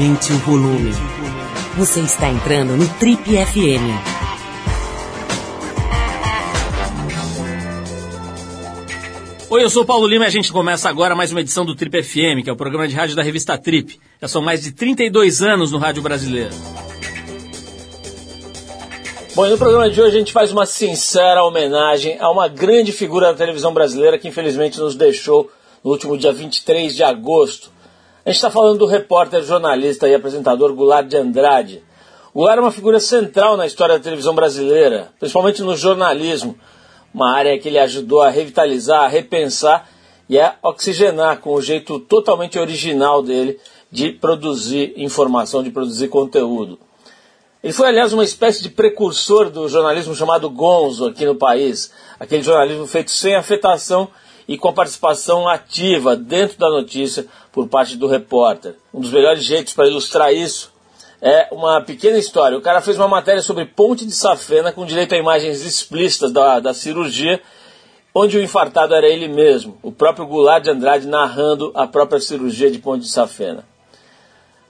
Aumente o volume. Você está entrando no Trip FM. Oi, eu sou o Paulo Lima e a gente começa agora mais uma edição do Trip FM, que é o programa de rádio da revista Trip. Já são mais de 32 anos no rádio brasileiro. Bom, e no programa de hoje a gente faz uma sincera homenagem a uma grande figura da televisão brasileira que infelizmente nos deixou no último dia 23 de agosto. A gente está falando do repórter, jornalista e apresentador Goulart de Andrade. Goulart é uma figura central na história da televisão brasileira, principalmente no jornalismo, uma área que ele ajudou a revitalizar, a repensar e a oxigenar com o jeito totalmente original dele de produzir informação, de produzir conteúdo. Ele foi, aliás, uma espécie de precursor do jornalismo chamado gonzo aqui no país, aquele jornalismo feito sem afetação e com a participação ativa dentro da notícia por parte do repórter. Um dos melhores jeitos para ilustrar isso é uma pequena história. O cara fez uma matéria sobre Ponte de Safena com direito a imagens explícitas da, da cirurgia, onde o infartado era ele mesmo, o próprio Goulart de Andrade narrando a própria cirurgia de Ponte de Safena.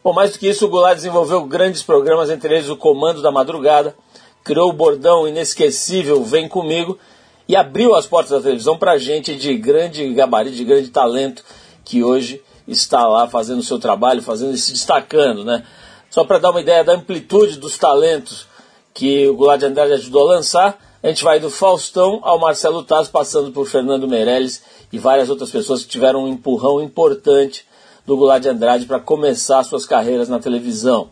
Bom, mais do que isso, o Goulart desenvolveu grandes programas, entre eles o Comando da Madrugada, criou o bordão inesquecível Vem Comigo e abriu as portas da televisão para gente de grande gabarito, de grande talento, que hoje está lá fazendo o seu trabalho, fazendo e se destacando, né? Só para dar uma ideia da amplitude dos talentos que o Goulart de Andrade ajudou a lançar, a gente vai do Faustão ao Marcelo Taz, passando por Fernando Meirelles e várias outras pessoas que tiveram um empurrão importante do Goulart de Andrade para começar suas carreiras na televisão.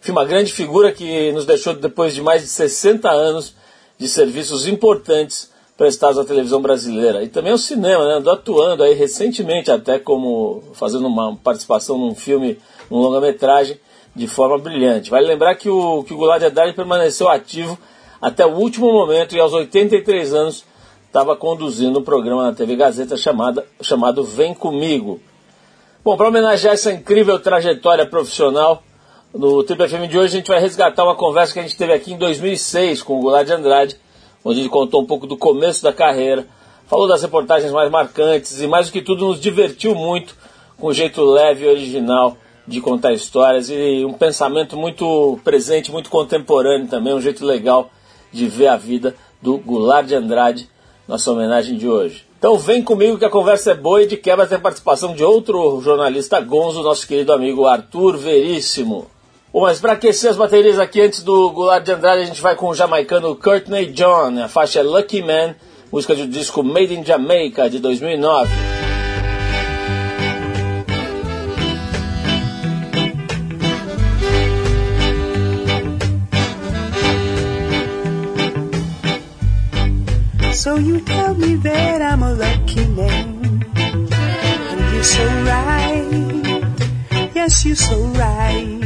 Enfim, uma grande figura que nos deixou depois de mais de 60 anos de serviços importantes prestados à televisão brasileira. E também ao cinema, né? Andou atuando aí recentemente, até como fazendo uma participação num filme, num longa-metragem, de forma brilhante. Vale lembrar que o, que o Goulart de Haddad permaneceu ativo até o último momento e aos 83 anos estava conduzindo um programa na TV Gazeta chamada, chamado Vem Comigo. Bom, para homenagear essa incrível trajetória profissional, no Triple FM de hoje a gente vai resgatar uma conversa que a gente teve aqui em 2006 com o Goulart de Andrade, onde ele contou um pouco do começo da carreira, falou das reportagens mais marcantes e, mais do que tudo, nos divertiu muito com o jeito leve e original de contar histórias e um pensamento muito presente, muito contemporâneo também, um jeito legal de ver a vida do Goulart de Andrade, nossa homenagem de hoje. Então vem comigo que a conversa é boa e de quebra tem participação de outro jornalista gonzo, nosso querido amigo Arthur Veríssimo. Bom, mas para aquecer as baterias aqui antes do Goulart de Andrade, a gente vai com o jamaicano Courtney John. A faixa é Lucky Man, música do disco Made in Jamaica de 2009. So you tell me that I'm a lucky man. And you're so right. Yes, you're so right.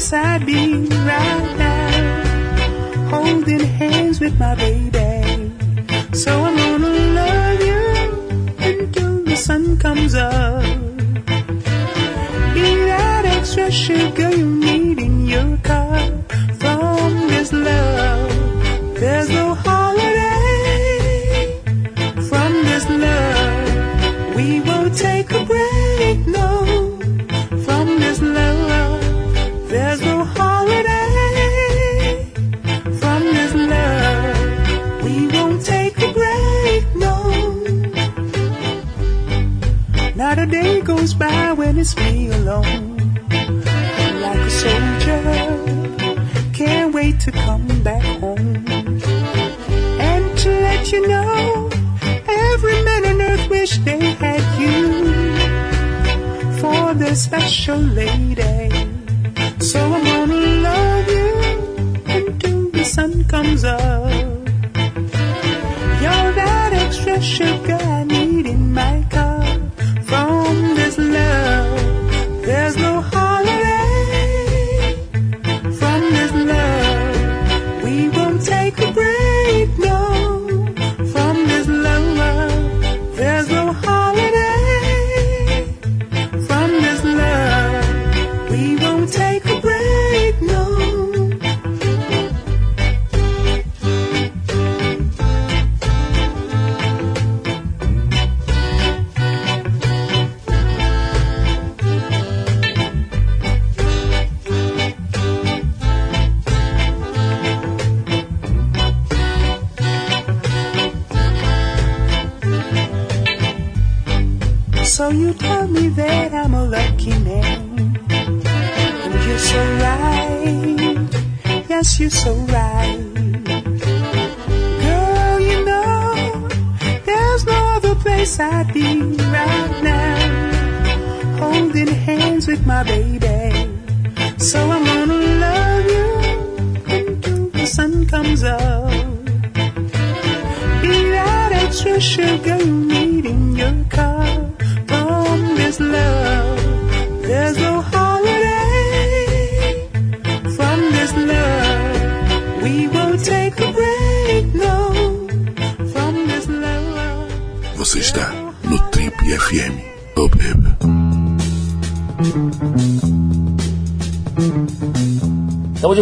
Place I'd be right now, holding hands with my baby. So I'm gonna love you until the sun comes up. Be that extra sugar you need alone. Like a soldier, can't wait to come back home. And to let you know, every man on earth wish they had you for their special lady. So I'm gonna love you until the sun comes up. You're that extra sugar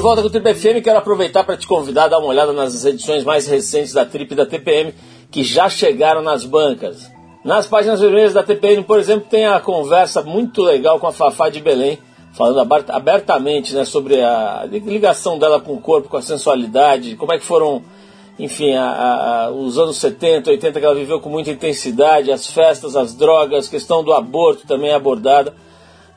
volta com o Trip FM. Quero aproveitar para te convidar a dar uma olhada nas edições mais recentes da Trip e da TPM que já chegaram nas bancas. Nas páginas vermelhas da TPM, por exemplo, tem a conversa muito legal com a Fafá de Belém, falando aberta- abertamente né, sobre a ligação dela com o corpo, com a sensualidade, como é que foram, enfim, a- a- os anos 70, 80 que ela viveu com muita intensidade, as festas, as drogas, questão do aborto também é abordada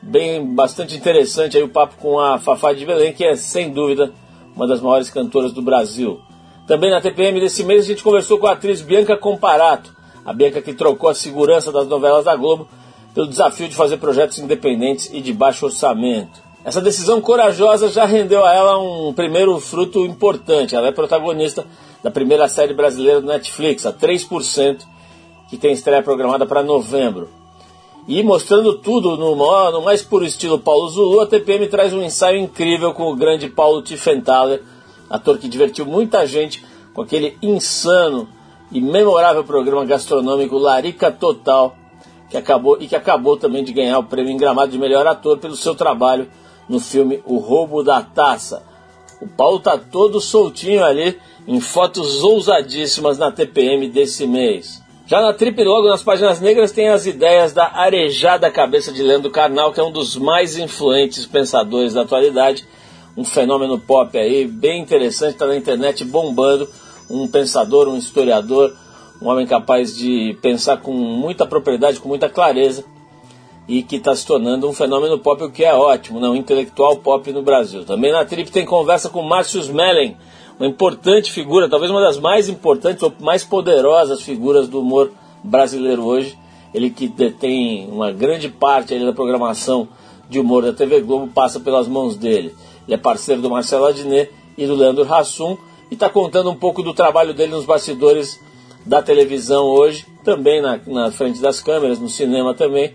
bem bastante interessante aí o papo com a Fafá de Belém, que é sem dúvida uma das maiores cantoras do Brasil. Também na TPM desse mês a gente conversou com a atriz Bianca Comparato, a Bianca que trocou a segurança das novelas da Globo pelo desafio de fazer projetos independentes e de baixo orçamento. Essa decisão corajosa já rendeu a ela um primeiro fruto importante. Ela é protagonista da primeira série brasileira do Netflix, a 3%, que tem estreia programada para novembro. E mostrando tudo no, maior- no mais puro estilo Paulo Zulu, a TPM traz um ensaio incrível com o grande Paulo Tiffenthaler, ator que divertiu muita gente com aquele insano e memorável programa gastronômico Larica Total, que acabou e que acabou também de ganhar o prêmio em Gramado de melhor ator pelo seu trabalho no filme O Roubo da Taça. O Paulo tá todo soltinho ali em fotos ousadíssimas na TPM desse mês. Já na Trip logo nas páginas negras tem as ideias da arejada cabeça de Leandro Carnal, que é um dos mais influentes pensadores da atualidade, um fenômeno pop aí bem interessante, está na internet bombando, um pensador, um historiador, um homem capaz de pensar com muita propriedade, com muita clareza e que está se tornando um fenômeno pop, o que é ótimo, né? um intelectual pop no Brasil. Também na Trip tem conversa com Márcio Mellen, uma importante figura, talvez uma das mais importantes ou mais poderosas figuras do humor brasileiro hoje. Ele que detém uma grande parte da programação de humor da TV Globo passa pelas mãos dele. Ele é parceiro do Marcelo Adnet e do Leandro Hassum e está contando um pouco do trabalho dele nos bastidores da televisão hoje, também na, na frente das câmeras, no cinema também,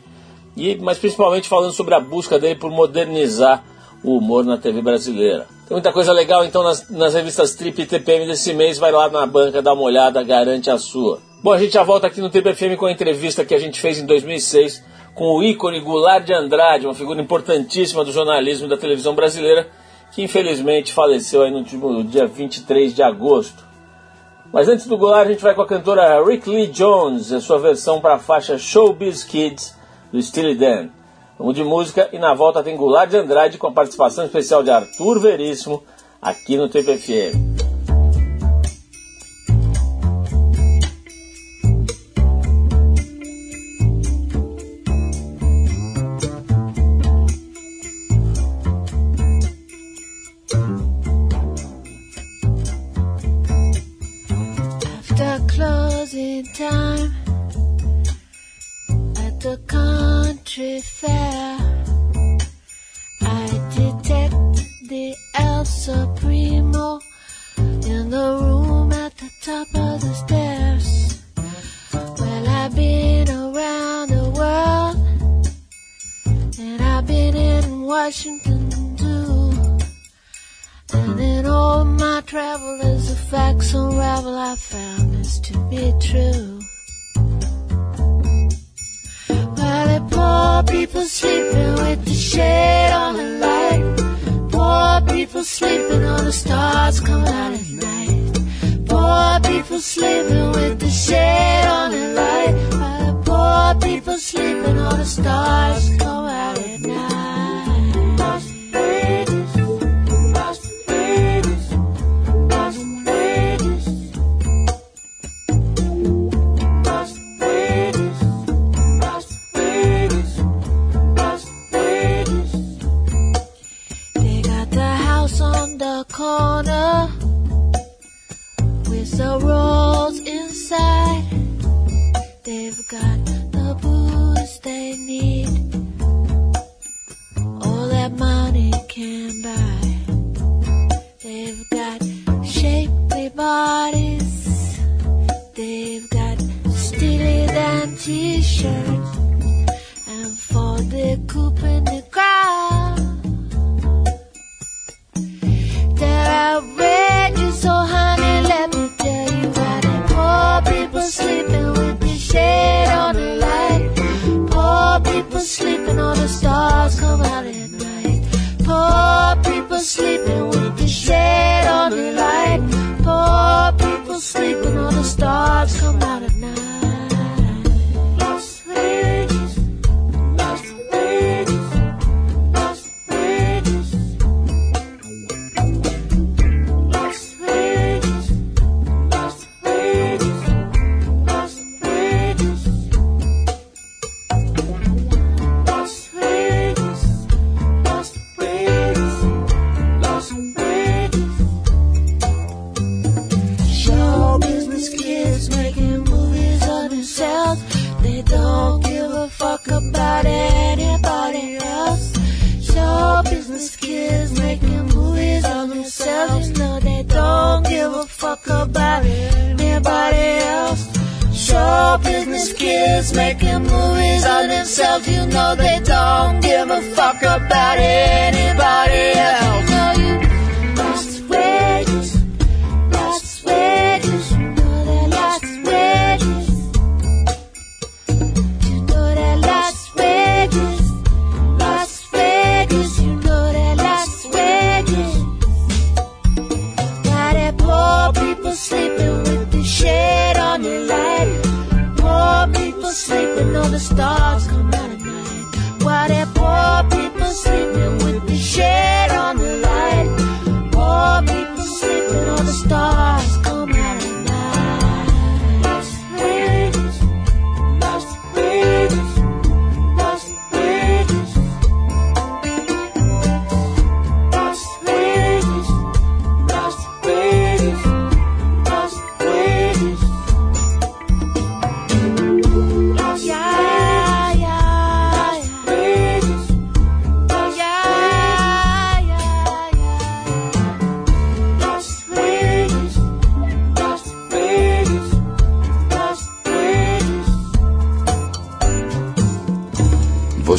e, mas principalmente falando sobre a busca dele por modernizar o humor na TV brasileira. Tem muita coisa legal então nas, nas revistas Trip e TPM desse mês, vai lá na banca, dá uma olhada, garante a sua. Bom, a gente já volta aqui no Trip FM com a entrevista que a gente fez em 2006 com o ícone Goulart de Andrade, uma figura importantíssima do jornalismo e da televisão brasileira, que infelizmente faleceu aí no último dia 23 de agosto. Mas antes do Goulart, a gente vai com a cantora Rick Lee Jones, a sua versão para a faixa Showbiz Kids do Steely Dan. Vamos de música e na volta tem Goulart de Andrade com a participação especial de Arthur Veríssimo aqui no TPFM. I detect the El Supremo in the room at the top of the stairs. Well, I've been around the world and I've been in Washington too. And in all my travel, as the facts unravel, I found this to be true. People sleeping with the shade on the light. Poor people sleeping on the stars coming out at night. Poor people sleeping with the shade on the light. Uh, poor people sleeping on the stars come out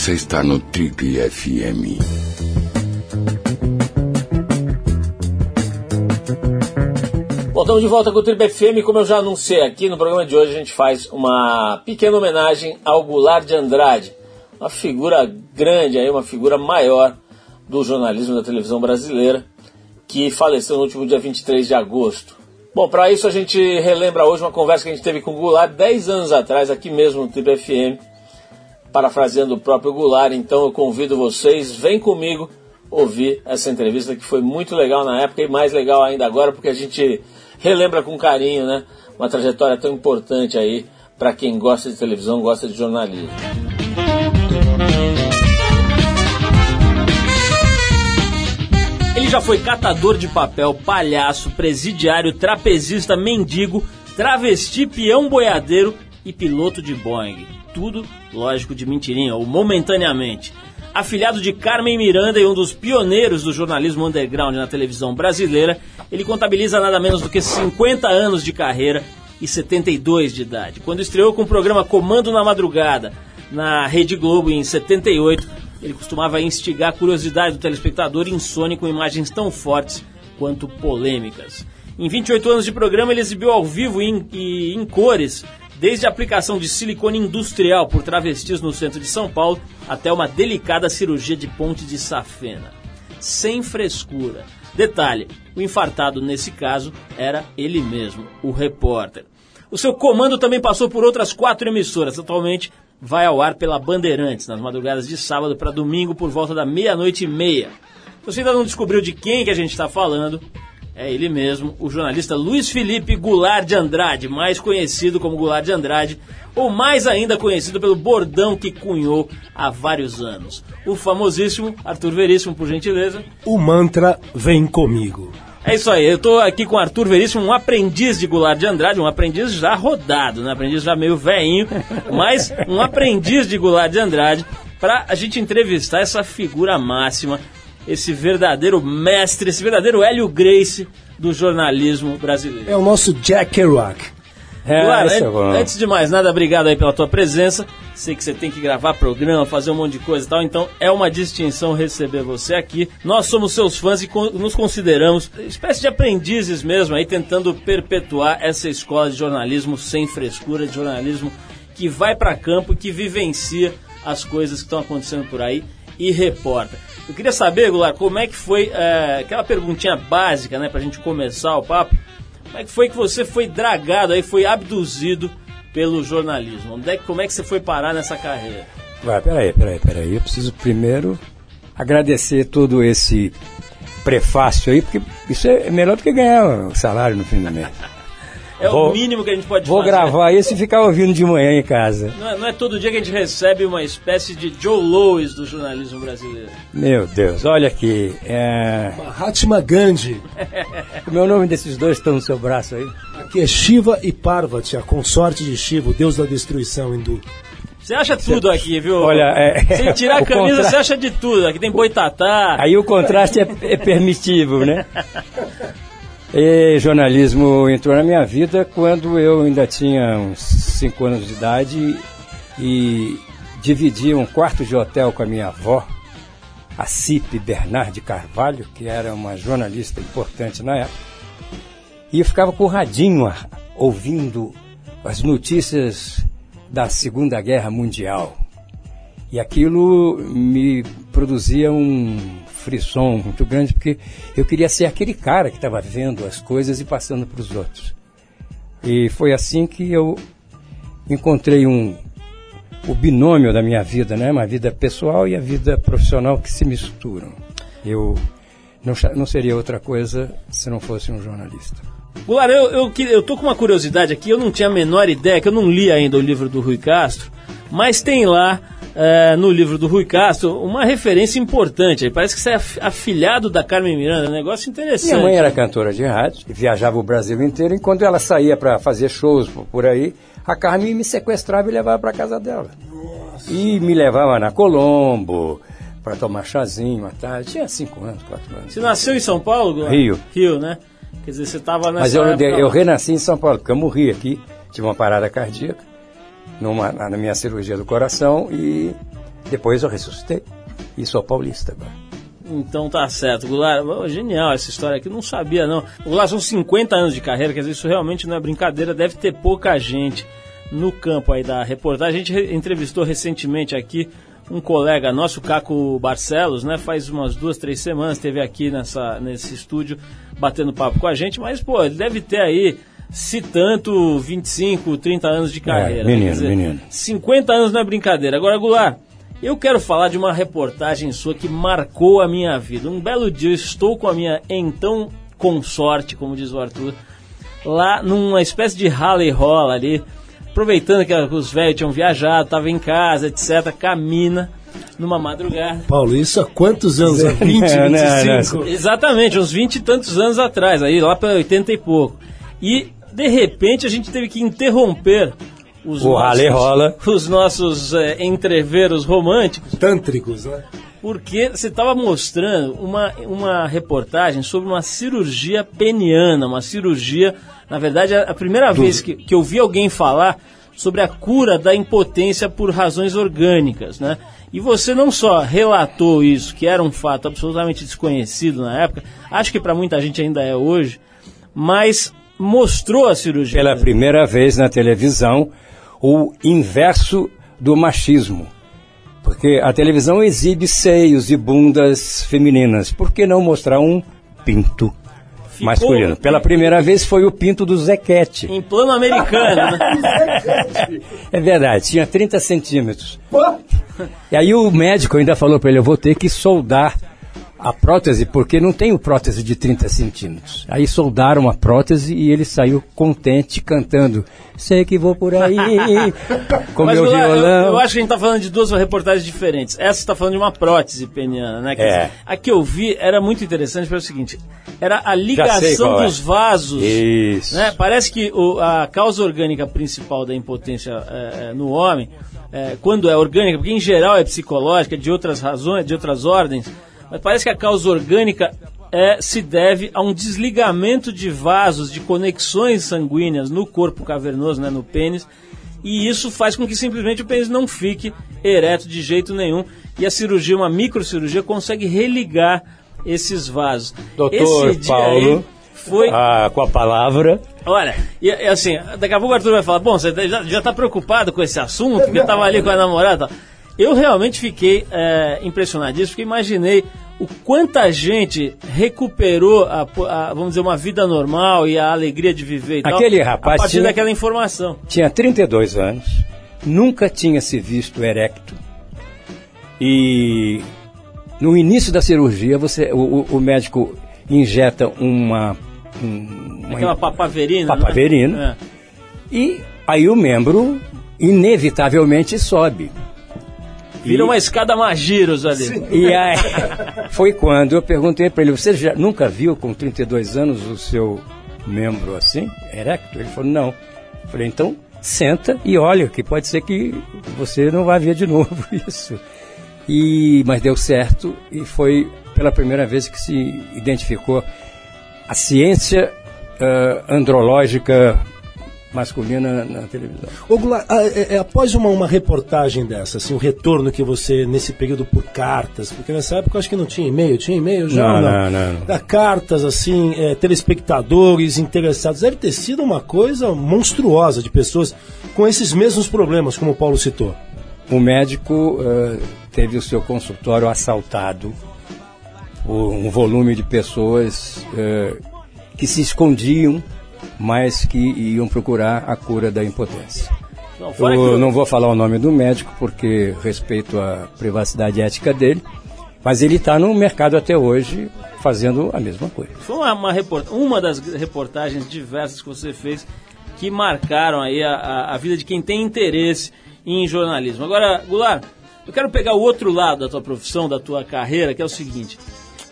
Você está no Trip FM. Voltamos de volta com o Trip FM. Como eu já anunciei aqui no programa de hoje, a gente faz uma pequena homenagem ao Goulart de Andrade, uma figura grande, aí, uma figura maior do jornalismo da televisão brasileira, que faleceu no último dia 23 de agosto. Bom, para isso a gente relembra hoje uma conversa que a gente teve com o Goulart 10 anos atrás, aqui mesmo no Trip FM, parafraseando o próprio Goulart. Então eu convido vocês, vem comigo ouvir essa entrevista que foi muito legal na época e mais legal ainda agora, porque a gente relembra com carinho, né? Uma trajetória tão importante aí para quem gosta de televisão, gosta de jornalismo. Ele já foi catador de papel, palhaço, presidiário, trapezista, mendigo, travesti, peão boiadeiro e piloto de Boeing. Tudo, lógico, de mentirinha, ou momentaneamente. Afilhado de Carmen Miranda e um dos pioneiros do jornalismo underground na televisão brasileira, ele contabiliza nada menos do que 50 anos de carreira e 72 de idade. Quando estreou com o programa Comando na Madrugada, na Rede Globo em 78, ele costumava instigar a curiosidade do telespectador insone com imagens tão fortes quanto polêmicas. Em 28 anos de programa, ele exibiu ao vivo e em, e em cores, desde a aplicação de silicone industrial por travestis no centro de São Paulo até uma delicada cirurgia de ponte de safena. Sem frescura. Detalhe: o infartado nesse caso era ele mesmo, o repórter. O seu comando também passou por outras quatro emissoras. Atualmente vai ao ar pela Bandeirantes, nas madrugadas de sábado para domingo, por volta da meia-noite e meia. Você ainda não descobriu de quem que a gente está falando, é ele mesmo, o jornalista Luiz Felipe Goulart de Andrade, mais conhecido como Goulart de Andrade, ou mais ainda conhecido pelo bordão que cunhou há vários anos. O famosíssimo Arthur Veríssimo, por gentileza. O mantra vem comigo. É isso aí, eu estou aqui com o Arthur Veríssimo, um aprendiz de Goulart de Andrade, um aprendiz já rodado, né? aprendiz já meio veinho, mas um aprendiz de Goulart de Andrade, para a gente entrevistar essa figura máxima, esse verdadeiro mestre, esse verdadeiro Hélio Grace do jornalismo brasileiro. É o nosso Jack Kerouac. É, esse é antes de mais nada, obrigado aí pela tua presença. sei que você tem que gravar programa, fazer um monte de coisa e tal, então é uma distinção receber você aqui. Nós somos seus fãs e nos consideramos espécie de aprendizes mesmo aí, tentando perpetuar essa escola de jornalismo sem frescura, de jornalismo que vai para campo e que vivencia as coisas que estão acontecendo por aí e reporta. Eu queria saber, Goulart, como é que foi é, aquela perguntinha básica, né, pra gente começar o papo. Como é que foi que você foi dragado aí, foi abduzido pelo jornalismo? Onde é que, como é que você foi parar nessa carreira? Vai, peraí, peraí, peraí. Eu preciso primeiro agradecer todo esse prefácio aí, porque isso é melhor do que ganhar o salário no fim do mês. É Vou- o mínimo que a gente pode Vou fazer. gravar isso e ficar ouvindo de manhã em casa. Não é, não é todo dia que a gente recebe uma espécie de Joe Louis do jornalismo brasileiro. Meu Deus, olha aqui. É... Mahatma Gandhi. O meu nome desses dois estão no seu braço aí. Aqui é Shiva e Parvati, a consorte de Shiva, o deus da destruição hindu. Você acha tudo aqui, viu? Olha, é- Sem tirar a camisa, contra- você acha de tudo. Aqui tem boitatá. Aí o contraste é, é permitivo, né? E jornalismo entrou na minha vida quando eu ainda tinha uns 5 anos de idade e dividia um quarto de hotel com a minha avó, a Cipe Bernard de Carvalho, que era uma jornalista importante na época. E eu ficava com o radinho ouvindo as notícias da Segunda Guerra Mundial. E aquilo me produzia um frisson muito grande, porque eu queria ser aquele cara que estava vendo as coisas e passando para os outros. E foi assim que eu encontrei um, o binômio da minha vida, né? Uma vida pessoal e a vida profissional que se misturam. Eu não, não seria outra coisa se não fosse um jornalista. Goulart, eu, eu, eu tô com uma curiosidade aqui, eu não tinha a menor ideia, que eu não li ainda o livro do Rui Castro, mas tem lá eh, no livro do Rui Castro uma referência importante. Parece que você é af- afilhado da Carmen Miranda, um negócio interessante. Minha mãe era cantora de rádio, e viajava o Brasil inteiro, e quando ela saía para fazer shows por- aí, a Carmen me sequestrava e levava para casa dela. E me levava na Colombo para tomar chazinho à tarde. Tinha cinco anos, quatro anos. Você nasceu em São Paulo? Rio. Rio, né? Quer dizer, você estava nessa Mas eu, época eu renasci em São Paulo, porque eu morri aqui, tive uma parada cardíaca numa, na minha cirurgia do coração e depois eu ressuscitei. E sou paulista agora. Então tá certo, Goulart. oh, genial essa história aqui, não sabia não. Goulart, são 50 anos de carreira, quer dizer, isso realmente não é brincadeira, deve ter pouca gente no campo aí da reportagem. A gente re- entrevistou recentemente aqui um colega nosso, Caco Barcelos, né? Faz umas duas, três semanas, esteve aqui nessa, nesse estúdio batendo papo com a gente, mas, pô, ele deve ter aí, se tanto, 25, 30 anos de carreira. né? menino, Quer dizer, menino. 50 anos não é brincadeira. Agora, Goulart, eu quero falar de uma reportagem sua que marcou a minha vida. Um belo dia eu estou com a minha então consorte, como diz o Arthur, lá numa espécie de rally rola ali, aproveitando que os velhos tinham viajado, estava em casa, etc. Camina numa madrugada. Paulo, isso há quantos anos? Há 20, Não, não, 25? Exatamente, uns 20 e tantos anos atrás, aí lá para 80 e pouco. E de repente a gente teve que interromper os O rally rola. os nossos é, entreveros românticos, Tântricos, né? porque você estava mostrando uma, uma reportagem sobre uma cirurgia peniana, uma cirurgia, na verdade, a, primeira vez que, que eu vi alguém falar sobre a cura da impotência por razões orgânicas, né? E você não só relatou isso, que era um fato absolutamente desconhecido na época, acho que para muita gente ainda é hoje, mas mostrou a cirurgia. Pela primeira vez na televisão, o inverso do machismo. Porque a televisão exibe seios e bundas femininas. Por que não mostrar um pinto masculino? Pela primeira vez foi o pinto do Zequete. Em plano americano, né? É verdade, tinha 30 centímetros. E aí o médico ainda falou para ele, eu vou ter que soldar a prótese, porque não tenho prótese de 30 centímetros. Aí soldaram a prótese e ele saiu contente cantando. Sei que vou por aí com Mas, meu eu, violão. eu acho que a gente tá falando de duas reportagens diferentes. Essa está falando de uma prótese peniana, né? Quer É. a que eu vi era muito interessante pelo seguinte: era a ligação é. dos vasos. Isso. né? Parece que o- a causa orgânica principal da impotência é, é, no homem, é, quando é orgânica, porque em geral é psicológica, de outras razões, de outras ordens, mas parece que a causa orgânica é, se deve a um desligamento de vasos, de conexões sanguíneas no corpo cavernoso, né, no pênis, e isso faz com que simplesmente o pênis não fique ereto de jeito nenhum. E a cirurgia, uma microcirurgia, consegue religar esses vasos. Doutor Esse Paulo, foi. ah, com a palavra. Olha, e, e assim, daqui a pouco o Arthur vai falar, bom, você já, já tá preocupado com esse assunto, porque eu tava ali com a namorada e tal. Eu realmente fiquei é, impressionadíssimo, porque imaginei o quanta gente recuperou, a, a, vamos dizer, uma vida normal e a alegria de viver e tal, Aquele a rapaz partir tinha- daquela informação. Tinha 32 anos, nunca tinha se visto erecto. E no início da cirurgia, você, o, o- médico injeta uma. um- uma Aquela papaverina. né? Papaverina. E aí o membro, inevitavelmente, sobe. Vira uma escada magiros ali. E aí, foi quando eu perguntei para ele: Você já nunca viu com 32 anos o seu membro assim, erecto? Ele falou: Não. Eu falei: Então, senta e olha, que pode ser que você não vá ver de novo isso. E, mas deu certo e foi pela primeira vez que se identificou a ciência ah, andrológica masculina na televisão. Ô, Goulart, ah, é, é, após uma, uma reportagem dessa, assim, o retorno que você, nesse período por cartas, porque nessa época eu acho que não tinha e-mail, tinha e-mail já? Não, não, não, não. Da cartas, assim, é, telespectadores interessados, deve ter sido uma coisa monstruosa de pessoas com esses mesmos problemas, como o Paulo citou. O médico eh, teve o seu consultório assaltado por um volume de pessoas eh, que se escondiam, mas que iam procurar a cura da impotência. Não, Eu não vou falar o nome do médico porque respeito a privacidade ética dele, mas ele está no mercado até hoje fazendo a mesma coisa. Foi uma, uma, report- uma das reportagens diversas que você fez que marcaram aí a, a- a vida de quem tem interesse em jornalismo. Agora, Goulart, eu quero pegar o outro lado da tua profissão, da tua carreira, que é o seguinte.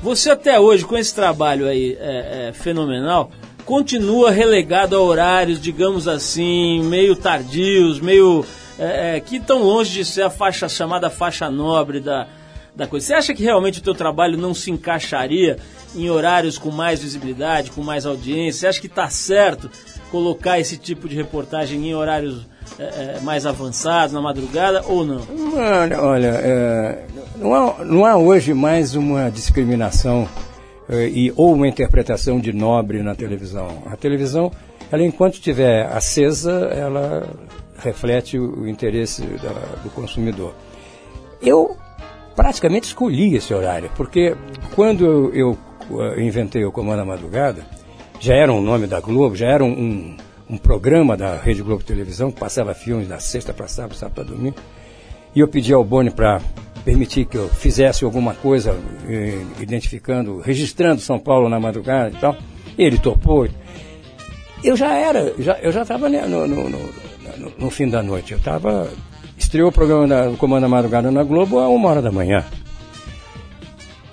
Você até hoje, com esse trabalho aí é, é, fenomenal, continua relegado a horários, digamos assim, meio tardios, meio... é, é, que estão longe de ser a faixa chamada faixa nobre da, da coisa. Você acha que realmente o teu trabalho não se encaixaria em horários com mais visibilidade, com mais audiência? Você acha que está certo colocar esse tipo de reportagem em horários é, é, mais avançados, na madrugada, ou não? Olha, olha, é, não, há, não há hoje mais uma discriminação e, ou uma interpretação de nobre na televisão. A televisão, ela enquanto estiver acesa, ela reflete o, interesse da- do consumidor. Eu praticamente escolhi esse horário, porque quando eu, eu, eh, inventei o Comando da Madrugada, já era um nome da Globo, já era um, um, um programa da Rede Globo Televisão, que passava filmes da sexta para sábado, sábado para domingo, e eu pedi ao Boni para permitir que eu fizesse alguma coisa eh, identificando, registrando São Paulo na madrugada e tal. Ele topou. Eu já era, já, eu já estava no, no, no- no- fim da noite. Eu estava. Estreou o programa da, do Comando da Madrugada na Globo a uma hora da manhã.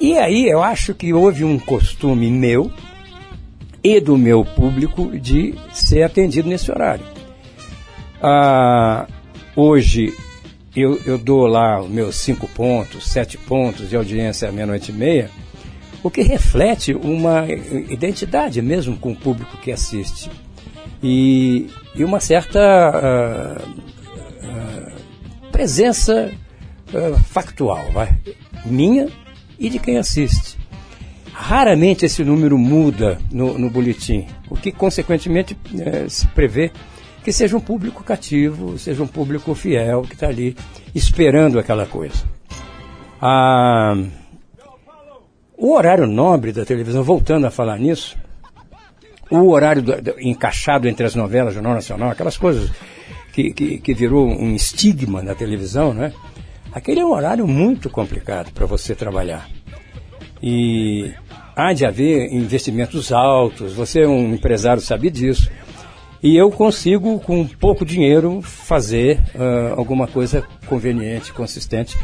E aí eu acho que houve um costume meu e do meu público de ser atendido nesse horário. Ah, hoje eu, eu dou lá os meus cinco pontos, sete pontos de audiência à meia-noite e meia, o que reflete uma identidade mesmo com o público que assiste. E, e uma certa ah, ah, presença ah, factual, vai, minha e de quem assiste. Raramente esse número muda no, no boletim, o que consequentemente eh, se prevê que seja um público cativo, seja um público fiel que está ali esperando aquela coisa. Ah, o horário nobre da televisão, voltando a falar nisso, o horário do- do- encaixado entre as novelas, Jornal Nacional, aquelas coisas que, que, que virou um estigma na televisão, né? Aquele é um horário muito complicado para você trabalhar. E há de haver investimentos altos, você é um empresário, sabe disso. E eu consigo, com pouco dinheiro, fazer ah, alguma coisa conveniente, consistente,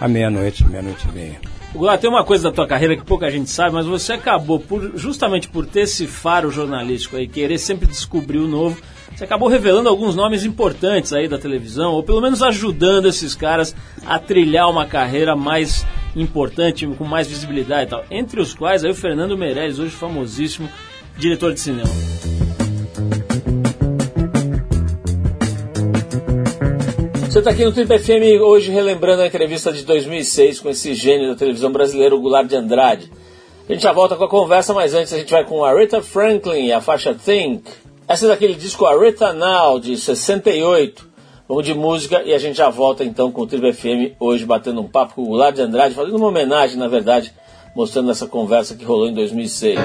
à meia-noite, meia-noite e meia. Goulart, tem uma coisa da tua carreira que pouca gente sabe, mas você acabou, por, justamente por ter esse faro jornalístico aí, querer sempre descobrir o novo, você acabou revelando alguns nomes importantes aí da televisão, ou pelo menos ajudando esses caras a trilhar uma carreira mais importante, com mais visibilidade e tal. Entre os quais aí o Fernando Meirelles, hoje famosíssimo diretor de cinema. Você está aqui no Trip FM hoje relembrando a entrevista de 2006 com esse gênio da televisão brasileira, o Goulart de Andrade. A gente já volta com a conversa, mas antes a gente vai com a Rita Franklin e a faixa Think. Essa é daquele disco Rita Now, de 68. Vamos de música e a gente já volta então com o Trip FM hoje batendo um papo com o Goulart de Andrade, fazendo uma homenagem, na verdade, mostrando essa conversa que rolou em 2006.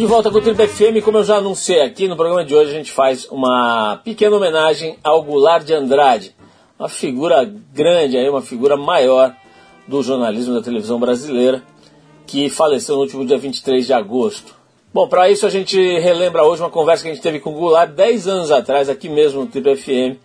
De volta com o Triple FM. Como eu já anunciei aqui, no programa de hoje a gente faz uma pequena homenagem ao Goulart de Andrade, uma figura grande, aí, uma figura maior do jornalismo da televisão brasileira, que faleceu no último dia 23 de agosto. Bom, para isso a gente relembra hoje uma conversa que a gente teve com o Goulart 10 anos atrás, aqui mesmo no Triple FM,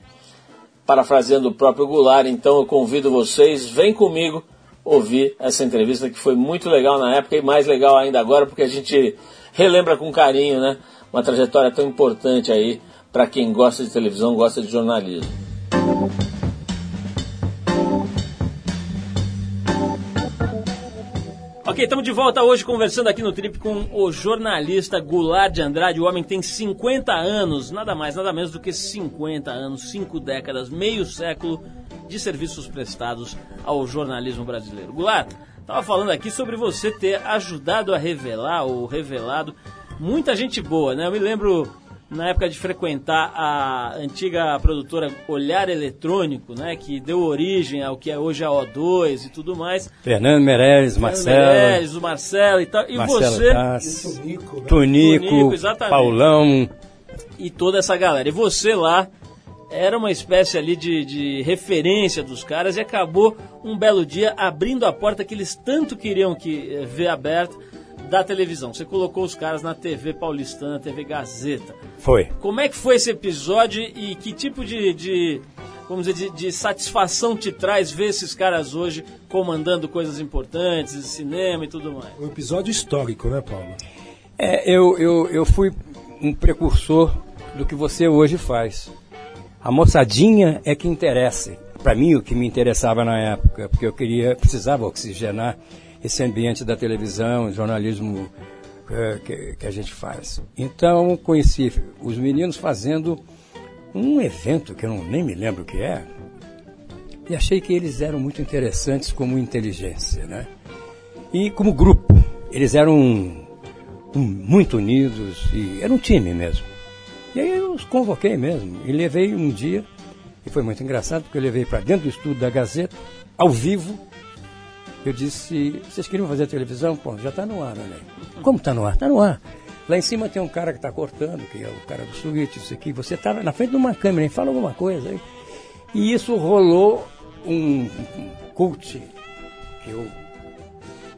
parafraseando o próprio Goulart. Então eu convido vocês, vem comigo ouvir essa entrevista que foi muito legal na época e mais legal ainda agora, porque a gente relembra com carinho, né? Uma trajetória tão importante aí para quem gosta de televisão, gosta de jornalismo. Ok, estamos de volta hoje conversando aqui no Trip com o jornalista Goulart de Andrade. O homem tem 50 anos, nada mais, nada menos do que 50 anos, 5 décadas, meio século de serviços prestados ao jornalismo brasileiro. Goulart, estava falando aqui sobre você ter ajudado a revelar ou revelado muita gente boa, né? Eu me lembro na época de frequentar a antiga produtora Olhar Eletrônico, né, que deu origem ao que é hoje a O2 e tudo mais. Fernando Meirelles, Marcelo. Meirelles, o Marcelo e tal. E Marcelo você Tassi, Nico, né? Tonico, Tonico, exatamente. Paulão. e toda essa galera. E você lá era uma espécie ali de, de referência dos caras e acabou um belo dia abrindo a porta que eles tanto queriam que eh, ver aberta da televisão. Você colocou os caras na TV paulistana, TV Gazeta. Foi. Como é que foi esse episódio e que tipo de, de vamos dizer, de, de satisfação te traz ver esses caras hoje comandando coisas importantes, cinema e tudo mais? Um episódio histórico, né, Paulo? É, eu, eu, eu fui um precursor do que você hoje faz. A moçadinha é que interessa. Para mim, o que me interessava na época, porque eu queria, precisava oxigenar esse ambiente da televisão, jornalismo é, que, que a gente faz. Então, conheci os meninos fazendo um evento que eu não, nem me lembro o que é, e achei que eles eram muito interessantes como inteligência, né? E como grupo, eles eram um- muito unidos e era um time mesmo. E aí eu os convoquei mesmo. E levei um dia, e foi muito engraçado, porque eu levei para dentro do estúdio da Gazeta, ao vivo. Eu disse, vocês queriam fazer televisão? Pô, já está no ar, aí. Como está no ar? Está no ar. Lá em cima tem um cara que está cortando, que é o cara do suíte, isso aqui. Você está na frente de uma câmera, hein? fala alguma coisa aí. E isso rolou um, um cult que eu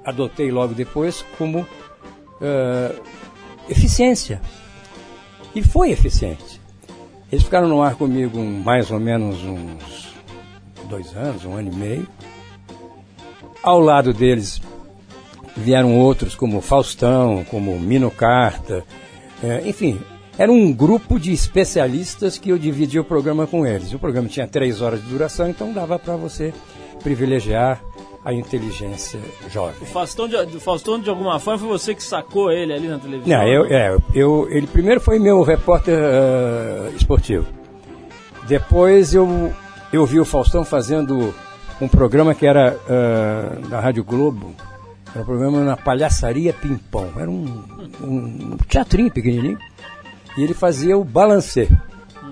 adotei logo depois como eh, eficiência. E foi eficiente. Eles ficaram no ar comigo mais ou menos uns dois anos, um ano e meio. Ao lado deles vieram outros como Faustão, como Mino Carta, eh, enfim, era um grupo de especialistas que eu dividia o programa com eles. O programa tinha três horas de duração, então dava para você privilegiar a inteligência jovem. O Faustão, de, o Faustão, de alguma forma, foi você que sacou ele ali na televisão? Não, eu, é, eu, ele primeiro foi meu repórter ah, esportivo. Depois eu, eu vi o Faustão fazendo um programa que era ah, da Rádio Globo. Era um programa na Palhaçaria Pimpão. Era um, um teatrinho pequenininho. E ele fazia o balancê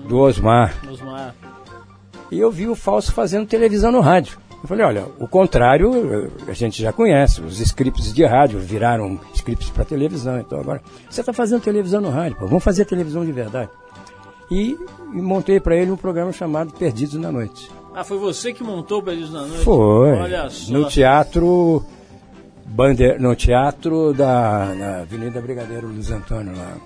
do Osmar. Osmar. E eu vi o Fausto fazendo televisão no rádio. Eu falei, olha, o contrário eh, a gente já conhece. Os scripts de rádio viraram scripts para televisão. Então agora, você está fazendo televisão no rádio, pô, vamos fazer televisão de verdade. E, montei para ele um programa chamado Perdidos na Noite. Ah, foi você que montou o Perdidos na Noite? Foi. Olha só. No teatro. Bander, no teatro da Avenida Brigadeiro Luiz Antônio lá.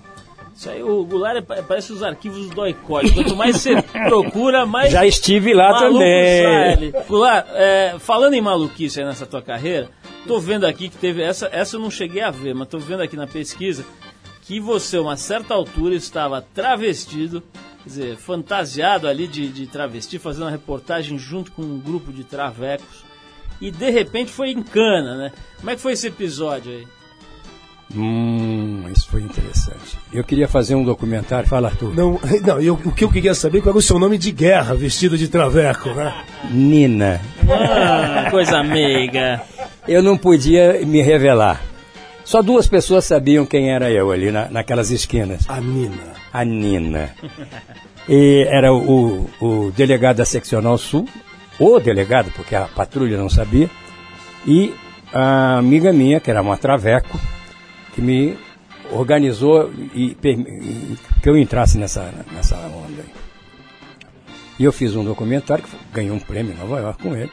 Isso aí, o Goulart é- pa- parece os arquivos do ICOD. Quanto mais você procura, mais. Já estive lá também. sai ali. Goulart, é, falando em maluquice aí nessa tua carreira, tô vendo aqui que teve. Essa, essa eu não cheguei a ver, mas tô vendo aqui na pesquisa que você, a uma certa altura, estava travestido, quer dizer, fantasiado ali de, de travesti, fazendo uma reportagem junto com um grupo de travecos. E de repente foi em cana, né? Como é que foi esse episódio aí? Hum, isso foi interessante. Eu queria fazer um documentário. Fala, Arthur. Não, não eu- o que eu queria saber qual era o seu nome de guerra vestido de traveco, né? Nina. Ah, coisa meiga. Eu não podia me revelar. Só duas pessoas sabiam quem era eu ali na, naquelas esquinas. A Nina. A Nina. E era o, o delegado da Seccional Sul, o delegado, porque a patrulha não sabia, e a amiga minha, que era uma traveco, que me organizou e, e que eu entrasse nessa, nessa onda aí. E eu fiz um documentário, que ganhei um prêmio em Nova York com ele,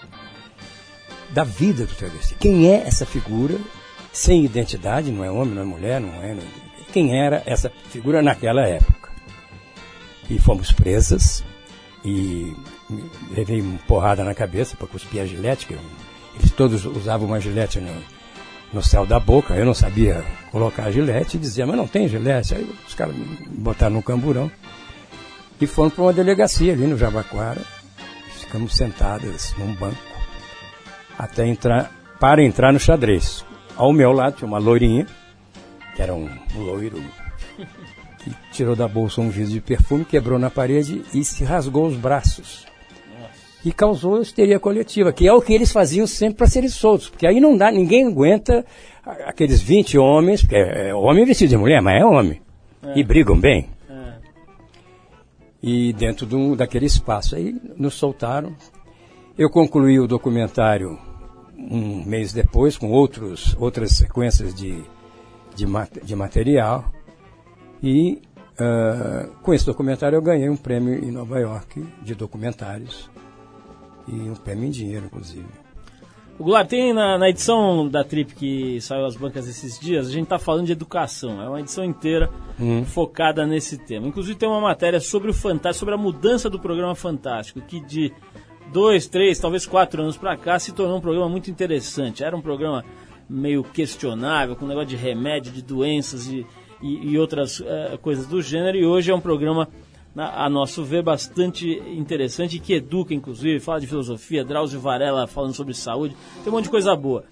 da vida do travesti. Quem é essa figura sem identidade, não é homem, não é mulher, não é. Quem era essa figura naquela época? E fomos presas e levei uma porrada na cabeça para cuspir a gilete, que eu- eles todos usavam uma gilete no, no céu da boca, eu não sabia colocar gilete e dizia, mas não tem gilete. Aí os caras botaram no camburão e foram para uma delegacia ali no Jabaquara. Ficamos sentadas num banco até entrar, para entrar no xadrez. Ao meu lado tinha uma loirinha, que era um loiro, que tirou da bolsa um vidro de perfume, quebrou na parede e se rasgou os braços. E causou histeria coletiva, que é o que eles faziam sempre para serem soltos, porque aí não dá, ninguém aguenta aqueles 20 homens, porque é, é homem vestido de mulher, mas é homem, e brigam bem. E dentro de um, daquele espaço, aí nos soltaram. Eu concluí o documentário um mês depois, com outros, outras sequências de, de, de material. E ah, com esse documentário eu ganhei um prêmio em Nova York de documentários. E um prêmio em dinheiro, inclusive. O Goulart, tem na, na edição da Trip que saiu às bancas esses dias, a gente está falando de educação. É uma edição inteira focada nesse tema. Inclusive tem uma matéria sobre o Fantástico, sobre a mudança do programa Fantástico, que de dois, três, talvez quatro anos para cá se tornou um programa muito interessante. Era um programa meio questionável, com negócio de remédio, de doenças e, e, e outras eh, coisas do gênero, e hoje é um programa a nosso ver, bastante interessante que educa, inclusive, fala de filosofia, Drauzio Varela falando sobre saúde, tem um monte de coisa boa.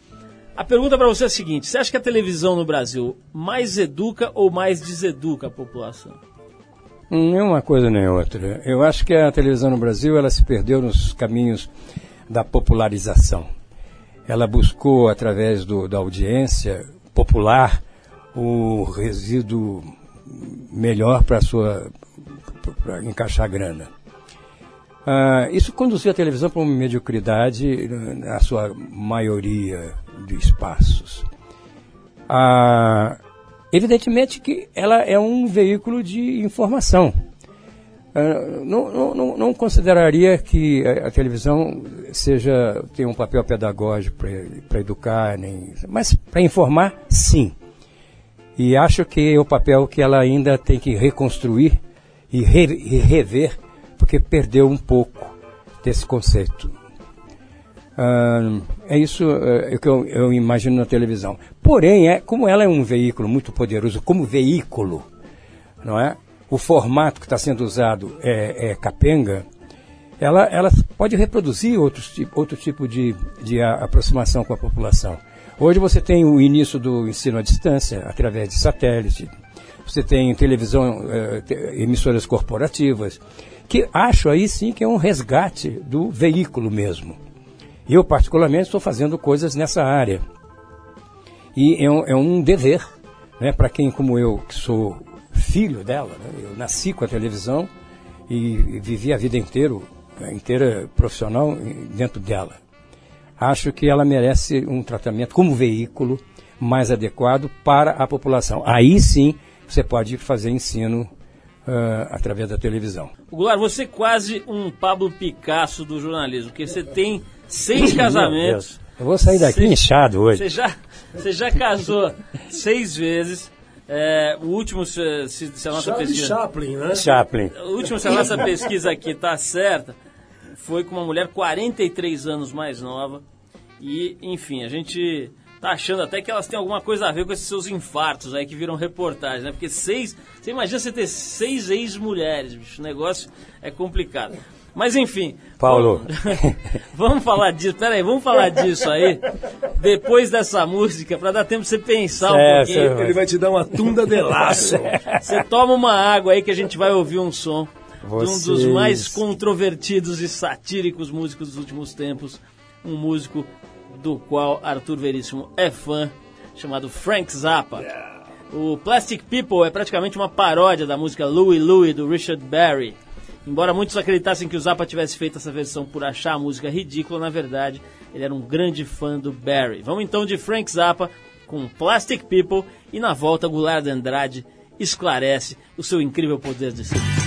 A pergunta para você é a seguinte: você acha que a televisão no Brasil mais educa ou mais deseduca a população? Nem uma coisa nem outra. Eu acho que a televisão no Brasil ela se perdeu nos caminhos da popularização. Ela buscou, através do- da audiência popular, o resíduo melhor para sua para encaixar grana. Ah, isso conduziu a televisão para uma mediocridade na sua maioria de espaços. Ah, evidentemente que ela é um veículo de informação. Ah, não, não- não- não consideraria que a, a televisão seja tem um papel pedagógico para educar, nem, mas para informar, sim. E acho que é o papel que ela ainda tem que reconstruir e, re- e rever, porque perdeu um pouco desse conceito. Ah, é isso eh, que eu, eu imagino na televisão. Porém, é, como ela é um veículo muito poderoso, como veículo, não é? O formato que está sendo usado é, é capenga. Ela, ela pode reproduzir outros, outro tipo de, de aproximação com a população. Hoje você tem o início do ensino à distância, através de satélite. Você tem televisão, eh, emissoras corporativas, que acho aí sim que é um resgate do veículo mesmo. Eu, particularmente, estou fazendo coisas nessa área. E é um, é um dever né, para quem, como eu, que sou filho dela, né, eu nasci com a televisão e vivi a vida inteira, inteira profissional dentro dela. Acho que ela merece um tratamento como veículo mais adequado para a população. Aí sim você pode fazer ensino ah, através da televisão. Goulart, você é quase um Pablo Picasso do jornalismo, porque você tem seis casamentos. Eu vou sair daqui Você- inchado hoje. Você já, você já casou seis vezes. É, o último, se, se, a nossa Charlie pesquisa. Chaplin, né? Chaplin. O último, se a nossa pesquisa aqui tá certa, foi com uma mulher 43 anos mais nova. E, enfim, a gente tá achando até que elas têm alguma coisa a ver com esses seus infartos aí que viram reportagem, né? Porque seis. Você imagina você ter seis ex-mulheres, bicho. O negócio é complicado. Mas enfim. Paulo. Vamos, vamos falar disso. Pera aí, vamos falar disso aí. Depois dessa música, pra dar tempo de você pensar um É, pouquinho. Ele vai te dar uma tunda de laço. Você toma uma água aí que a gente vai ouvir um som de um dos Vocês- mais controvertidos e satíricos músicos dos últimos tempos. Um músico do qual Arthur Veríssimo é fã, chamado Frank Zappa. O Plastic People é praticamente uma paródia da música Louie Louie do Richard Berry. Embora muitos acreditassem que o Zappa tivesse feito essa versão por achar a música ridícula, na verdade, ele era um grande fã do Barry. Vamos então de Frank Zappa com Plastic People e na volta Goulart de Andrade esclarece o seu incrível poder de sedução.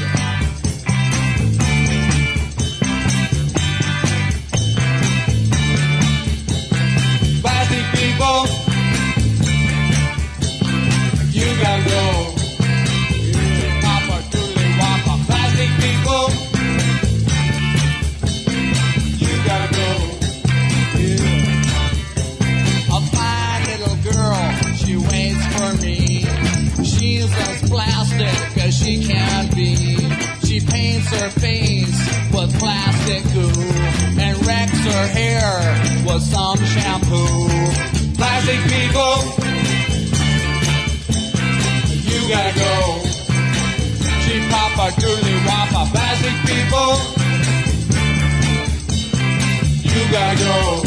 Paints her face with plastic goo and wrecks her hair with some shampoo. Plastic people, you gotta go. She papa doodly wapa. Plastic people, you gotta go.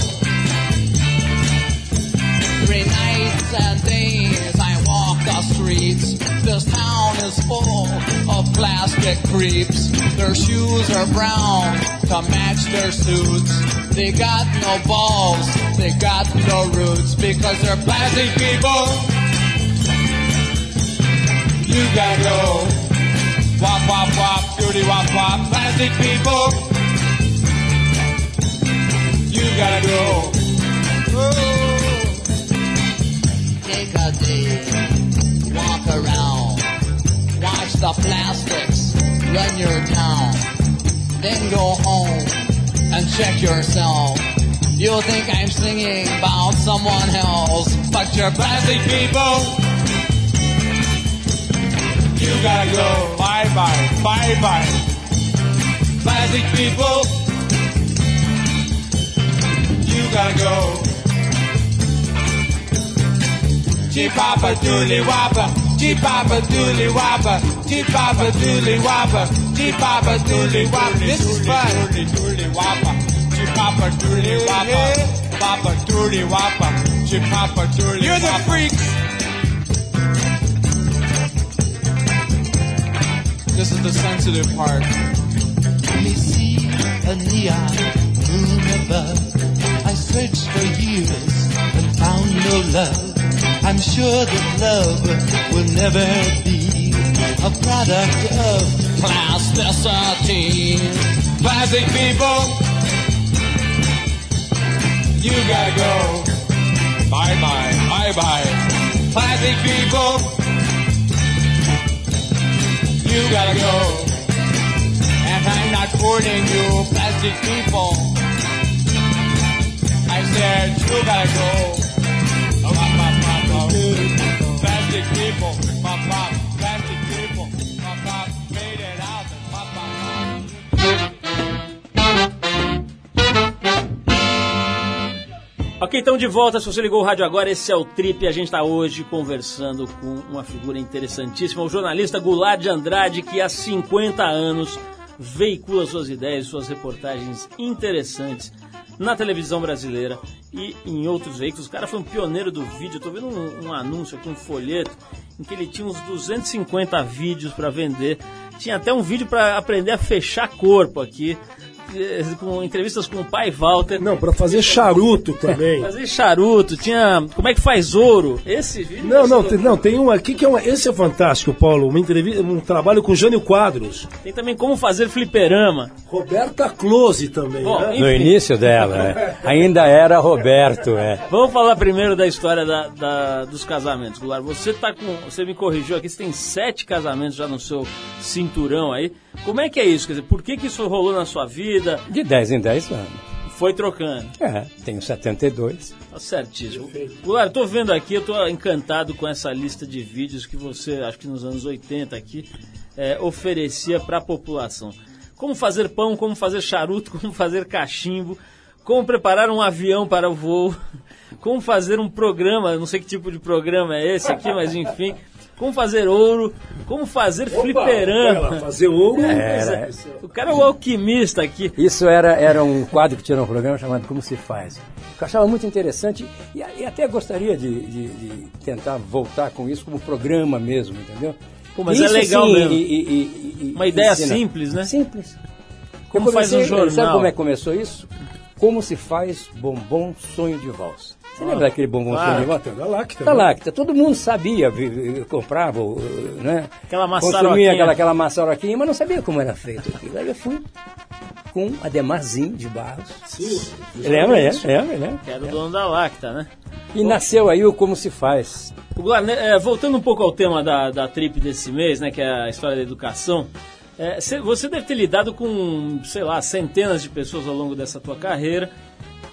Three nights and days streets. This town is full of plastic creeps. Their shoes are brown to match their suits. They got no balls, they got no roots because they're plastic people. You gotta go. Wop wop wop, duty wop wop, plastic people. You gotta go. Oh. Take a day, walk around, watch the plastics run your town. Then go home and check yourself. You'll think I'm singing about someone else, but you're plastic people. You gotta go. Bye bye, bye bye. Plastic people. You gotta go. Chipapa dooley wappa, chipapa dooley wappa, chipapa dooley wappa, chipapa dooley wappa. This is fun. Dooley dooley wappa, chipapa dooley wappa, papa dooley wappa, chipapa dooley You're the freaks. This is the sensitive part. me see a neon moon above. I searched for years and found no love. I'm sure that love will never be a product of Plasticity. Plastic people. You gotta go. Bye bye. Bye bye. Plastic people. You gotta go. And I'm not fooling you, plastic people. I said you gotta go. Pop. Ok, então de volta, se você ligou o rádio agora, esse é o Trip e a gente está hoje conversando com uma figura interessantíssima, o jornalista Goulart de Andrade, que há 50 anos veicula suas ideias, suas reportagens interessantes na televisão brasileira e em outros veículos. O cara foi um pioneiro do vídeo, eu tô vendo um, um anúncio aqui, um folheto, em que ele tinha uns 250 vídeos para vender. Tinha até um vídeo para aprender a fechar corpo aqui, com entrevistas com o pai Walter. Não, pra fazer charuto também. Fazer charuto, tinha. Como é que faz ouro? Esse vídeo. Não, não, tem, não, tem um aqui que é uma. Esse é fantástico, Paulo. Uma entrevista, um trabalho com Jânio Quadros. Tem também como fazer fliperama. Roberta Close também. Bom, né? No início dela, é. ainda era Roberto, é. Vamos falar primeiro da história da, da- dos casamentos, Goulart. Você tá com. Você me corrigiu aqui, você tem sete casamentos já no seu cinturão aí. Como é que é isso? Quer dizer, por que, que isso rolou na sua vida? De 10 em 10 anos. Foi trocando. É, tenho 72. Tá certíssimo. Eu tô vendo aqui, eu tô encantado com essa lista de vídeos que você, acho que nos anos 80 aqui, é, oferecia para a população. Como fazer pão, como fazer charuto, como fazer cachimbo, como preparar um avião para o voo, como fazer um programa, não sei que tipo de programa é esse aqui, mas enfim, como fazer ouro, como fazer Opa, fliperama. pera, fazer ouro. Era. O cara é o alquimista aqui. Isso era, era um quadro que tinha no programa chamado Como Se Faz. Eu achava muito interessante e, e até gostaria de, de- de tentar voltar com isso como programa mesmo, entendeu? Pô, mas é Isso, legal sim, mesmo. e- e- Uma ideia ensina. simples, né? Simples. Como Eu faz um comecei- Sabe jornal. como é que começou isso? Como se faz bombom sonho de valsa. Você lembra daquele bombom valsa? Da Lacta. Da né? Lacta, todo mundo sabia, comprava, né? Aquela Consumia aquela, aquela maçaroquinha, mas não sabia como era feito aquilo. Aí eu fui com Ademarzinho de Barros. Sim. Lembra, é? Lembra, lembra? Que era o dono da Lacta, né? E nasceu aí o Como Se Faz. Goulart, né, é, voltando um pouco ao tema da, da trip desse mês, né, que é a história da educação, é, cê- você deve ter lidado com, sei lá, centenas de pessoas ao longo dessa tua carreira.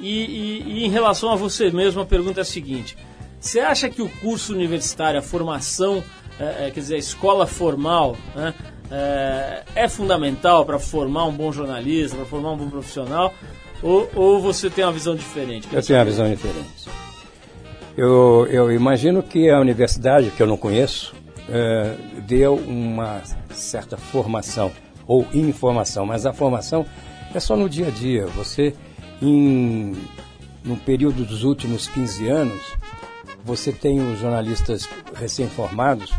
E, e- e em relação a você mesmo, a pergunta é a seguinte: você acha que o curso universitário, a formação, é, é, quer dizer, a escola formal, né, é, é fundamental para formar um bom jornalista, para formar um bom profissional? Ou, ou você tem uma visão diferente? Eu tenho uma visão diferente. Eu, eu imagino que a universidade, que eu não conheço, eh, deu uma certa formação ou informação, mas a formação é só no dia a dia. Você, em, no período dos últimos 15 anos, você tem os jornalistas recém-formados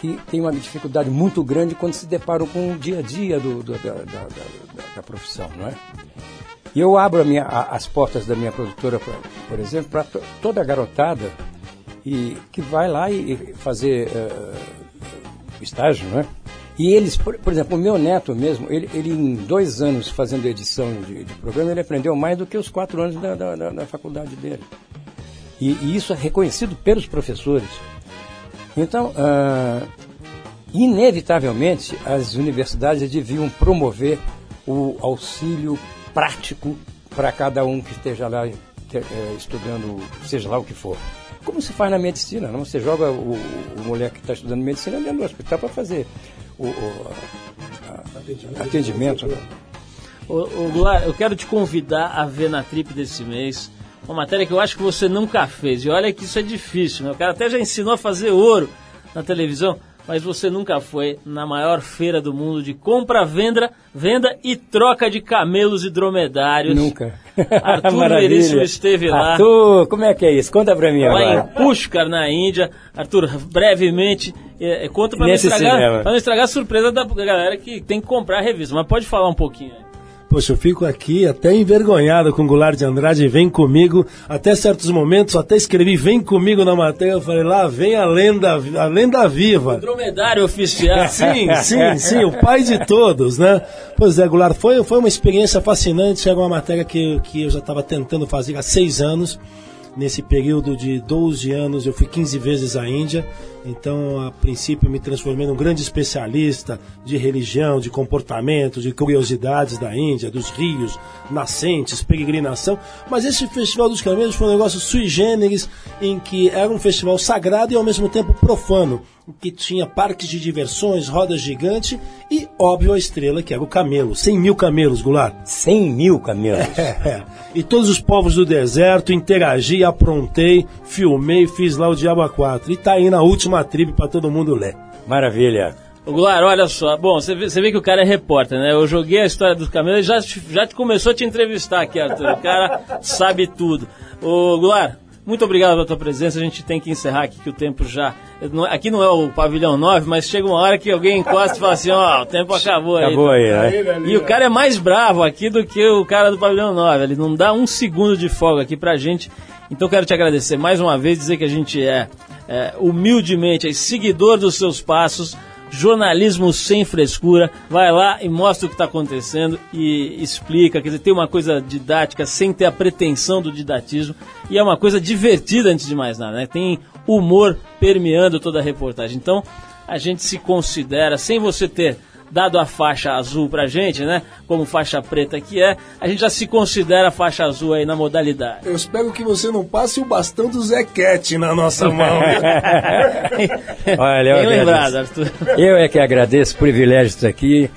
que têm uma dificuldade muito grande quando se deparam com o dia a dia do, do- da, da- da- da profissão, não é? E eu abro minha- as portas da minha produtora, pra- por exemplo, para toda a garotada e, que vai lá e, fazer eh, estágio, não é? E eles, por, por exemplo, o meu neto mesmo, ele, ele em dois anos fazendo edição de, de programa, ele aprendeu mais do que os quatro anos da, da- da- da faculdade dele. E, e isso é reconhecido pelos professores. Então, ah, inevitavelmente, as universidades deviam promover o auxílio prático para cada um que esteja lá eh, estudando, seja lá o que for. Como se faz na medicina, não? Você joga o, o moleque que está estudando medicina dentro do hospital para fazer o, o- a- atendimento. Goulart, eu quero te convidar a ver na trip desse mês uma matéria que eu acho que você nunca fez. E olha que isso é difícil, né? O cara até já ensinou a fazer ouro na televisão, mas você nunca foi na maior feira do mundo de compra, venda, venda e troca de camelos e dromedários. Nunca. Arthur. Veríssimo esteve lá. Arthur, como é que é isso? Conta para mim Lá agora. em Pushkar, na Índia. Arthur, brevemente, É, é, conta pra Nesse não, estragar, cinema. pra não estragar a surpresa da galera que tem que comprar a revista. Mas pode falar um pouquinho. Poxa, eu fico aqui até envergonhado com o Goulart de Andrade, vem comigo, até certos momentos, até escrevi, vem comigo na matéria, eu falei, lá vem a lenda, a lenda viva. Dromedário oficial. Sim, sim, sim, o pai de todos, né? Pois é, Goulart, foi, foi uma experiência fascinante, era uma matéria que, que eu já estava tentando fazer há seis anos. Nesse período de 12 anos, eu fui 15 vezes à Índia, então, a princípio, me transformei num grande especialista de religião, de comportamento, de curiosidades da Índia, dos rios, nascentes, peregrinação. Mas esse Festival dos Camelos foi um negócio sui generis, em que era um festival sagrado e ao mesmo tempo profano, que tinha parques de diversões, rodas gigante e, óbvio, a estrela, que era o camelo. 100 mil camelos, Goulart. 100 mil camelos. É. E todos os povos do deserto, interagi, aprontei, filmei, fiz lá o Diabo 4. E tá aí na última tribo para todo mundo ler. Maravilha. Ô, Goulart, olha só. Bom, você vê, vê que o cara é repórter, né? Eu joguei a história dos camelos e já, já te começou a te entrevistar aqui, Arthur. O cara sabe tudo. Ô, Goulart, muito obrigado pela tua presença. A gente tem que encerrar aqui, que o tempo já... não- Aqui não é o pavilhão 9, mas chega uma hora que alguém encosta e fala assim, ó, o tempo acabou aí. Acabou aí, né? E o cara é mais bravo aqui do que o cara do pavilhão 9. Ele não dá um segundo de folga aqui pra gente. Então quero te agradecer mais uma vez, dizer que a gente é, é, humildemente é, seguidor dos seus passos, jornalismo sem frescura. Vai lá e mostra o que está acontecendo e explica. Quer dizer, tem uma coisa didática sem ter a pretensão do didatismo. E é uma coisa divertida antes de mais nada, né? Tem humor permeando toda a reportagem. Então a gente se considera, sem você ter dado a faixa azul pra gente, né? Como faixa preta que é, a gente já se considera faixa azul aí na modalidade. Eu espero que você não passe o bastão do Zequete na nossa mão. Olha, eu Bem lembrado. Arthur. Eu é que agradeço o privilégio de estar aqui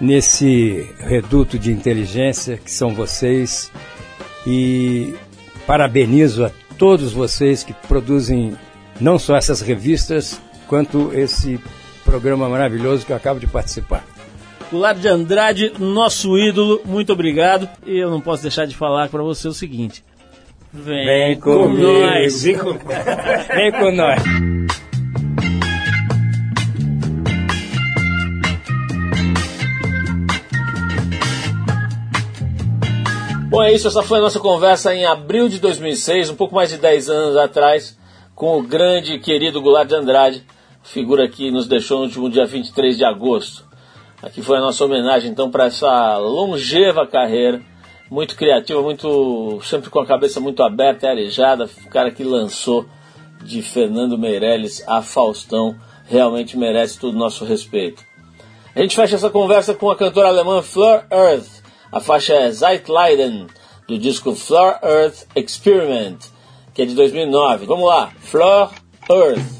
nesse reduto de inteligência que são vocês e parabenizo a todos vocês que produzem não só essas revistas, quanto esse programa maravilhoso que eu acabo de participar. Goulart de Andrade, nosso ídolo, muito obrigado. E eu não posso deixar de falar pra você o seguinte. Vem, Vem com nós. Vem com- Vem com nós. Bom, é isso. Essa foi a nossa conversa em abril de 2006, um pouco mais de 10 anos atrás, com o grande e querido Goulart de Andrade, figura que nos deixou no último dia 23 de agosto. Aqui foi a nossa homenagem, então, para essa longeva carreira, muito criativa, muito sempre com a cabeça muito aberta e arejada, o cara que lançou de Fernando Meirelles a Faustão, realmente merece todo o nosso respeito. A gente fecha essa conversa com a cantora alemã Fleur Earth. A faixa é Zeitleiden, do disco Fleur Earth Experiment, que é de 2009. Vamos lá, Fleur Earth.